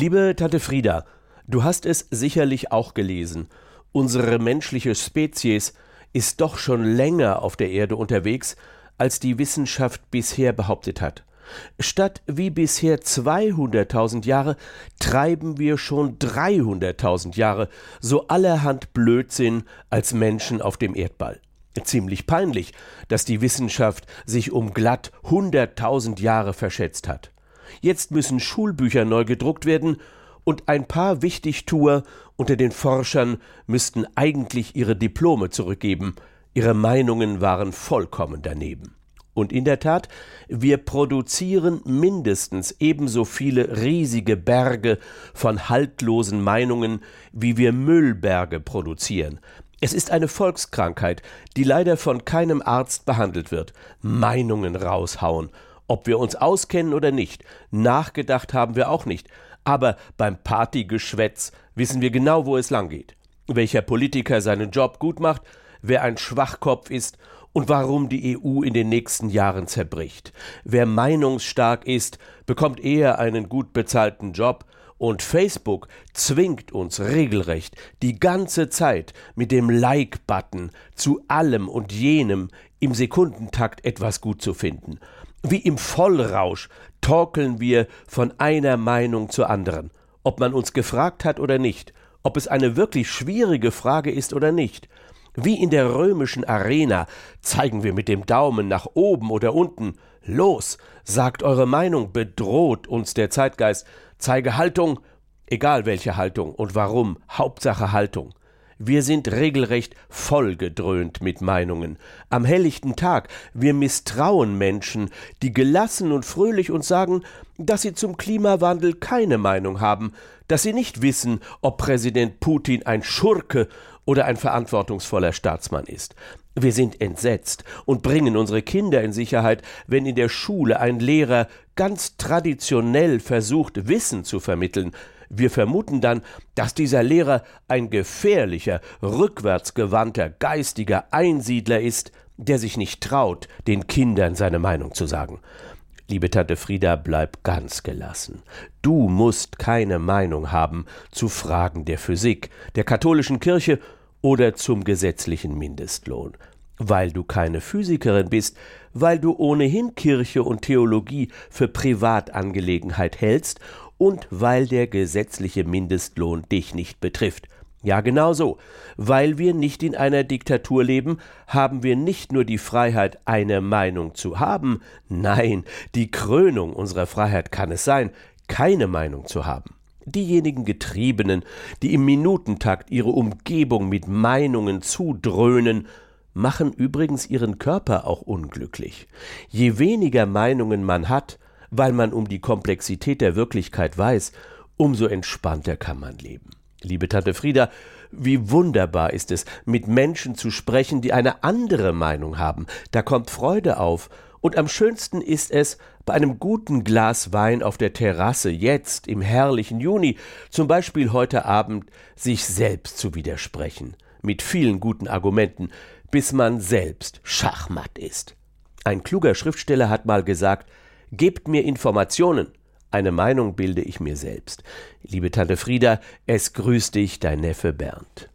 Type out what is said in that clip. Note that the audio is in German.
Liebe Tante Frieda, du hast es sicherlich auch gelesen. Unsere menschliche Spezies ist doch schon länger auf der Erde unterwegs, als die Wissenschaft bisher behauptet hat. Statt wie bisher 200.000 Jahre treiben wir schon 300.000 Jahre so allerhand Blödsinn als Menschen auf dem Erdball. Ziemlich peinlich, dass die Wissenschaft sich um glatt 100.000 Jahre verschätzt hat. Jetzt müssen Schulbücher neu gedruckt werden und ein paar Wichtigtuer unter den Forschern müssten eigentlich ihre Diplome zurückgeben. Ihre Meinungen waren vollkommen daneben. Und in der Tat, wir produzieren mindestens ebenso viele riesige Berge von haltlosen Meinungen, wie wir Müllberge produzieren. Es ist eine Volkskrankheit, die leider von keinem Arzt behandelt wird. Meinungen raushauen ob wir uns auskennen oder nicht, nachgedacht haben wir auch nicht, aber beim Partygeschwätz wissen wir genau, wo es langgeht. Welcher Politiker seinen Job gut macht, wer ein Schwachkopf ist und warum die EU in den nächsten Jahren zerbricht. Wer meinungsstark ist, bekommt eher einen gut bezahlten Job, und Facebook zwingt uns regelrecht die ganze Zeit mit dem Like-Button zu allem und jenem im Sekundentakt etwas gut zu finden. Wie im Vollrausch torkeln wir von einer Meinung zur anderen, ob man uns gefragt hat oder nicht, ob es eine wirklich schwierige Frage ist oder nicht. Wie in der römischen Arena zeigen wir mit dem Daumen nach oben oder unten. Los, sagt eure Meinung, bedroht uns der Zeitgeist. Zeige Haltung, egal welche Haltung und warum, Hauptsache Haltung. Wir sind regelrecht vollgedröhnt mit Meinungen. Am helllichten Tag, wir misstrauen Menschen, die gelassen und fröhlich uns sagen, dass sie zum Klimawandel keine Meinung haben, dass sie nicht wissen, ob Präsident Putin ein Schurke oder ein verantwortungsvoller Staatsmann ist. Wir sind entsetzt und bringen unsere Kinder in Sicherheit, wenn in der Schule ein Lehrer ganz traditionell versucht, Wissen zu vermitteln, wir vermuten dann, dass dieser Lehrer ein gefährlicher, rückwärtsgewandter, geistiger Einsiedler ist, der sich nicht traut, den Kindern seine Meinung zu sagen. Liebe Tante Frieda, bleib ganz gelassen. Du musst keine Meinung haben zu Fragen der Physik, der katholischen Kirche oder zum gesetzlichen Mindestlohn. Weil du keine Physikerin bist, weil du ohnehin Kirche und Theologie für Privatangelegenheit hältst und weil der gesetzliche Mindestlohn dich nicht betrifft. Ja, genau so. Weil wir nicht in einer Diktatur leben, haben wir nicht nur die Freiheit, eine Meinung zu haben, nein, die Krönung unserer Freiheit kann es sein, keine Meinung zu haben. Diejenigen Getriebenen, die im Minutentakt ihre Umgebung mit Meinungen zudröhnen, machen übrigens ihren Körper auch unglücklich. Je weniger Meinungen man hat, weil man um die Komplexität der Wirklichkeit weiß, umso entspannter kann man leben. Liebe Tante Frieda, wie wunderbar ist es, mit Menschen zu sprechen, die eine andere Meinung haben. Da kommt Freude auf. Und am schönsten ist es, bei einem guten Glas Wein auf der Terrasse, jetzt im herrlichen Juni, zum Beispiel heute Abend, sich selbst zu widersprechen. Mit vielen guten Argumenten, bis man selbst schachmatt ist. Ein kluger Schriftsteller hat mal gesagt, Gebt mir Informationen. Eine Meinung bilde ich mir selbst. Liebe Tante Frieda, es grüßt dich dein Neffe Bernd.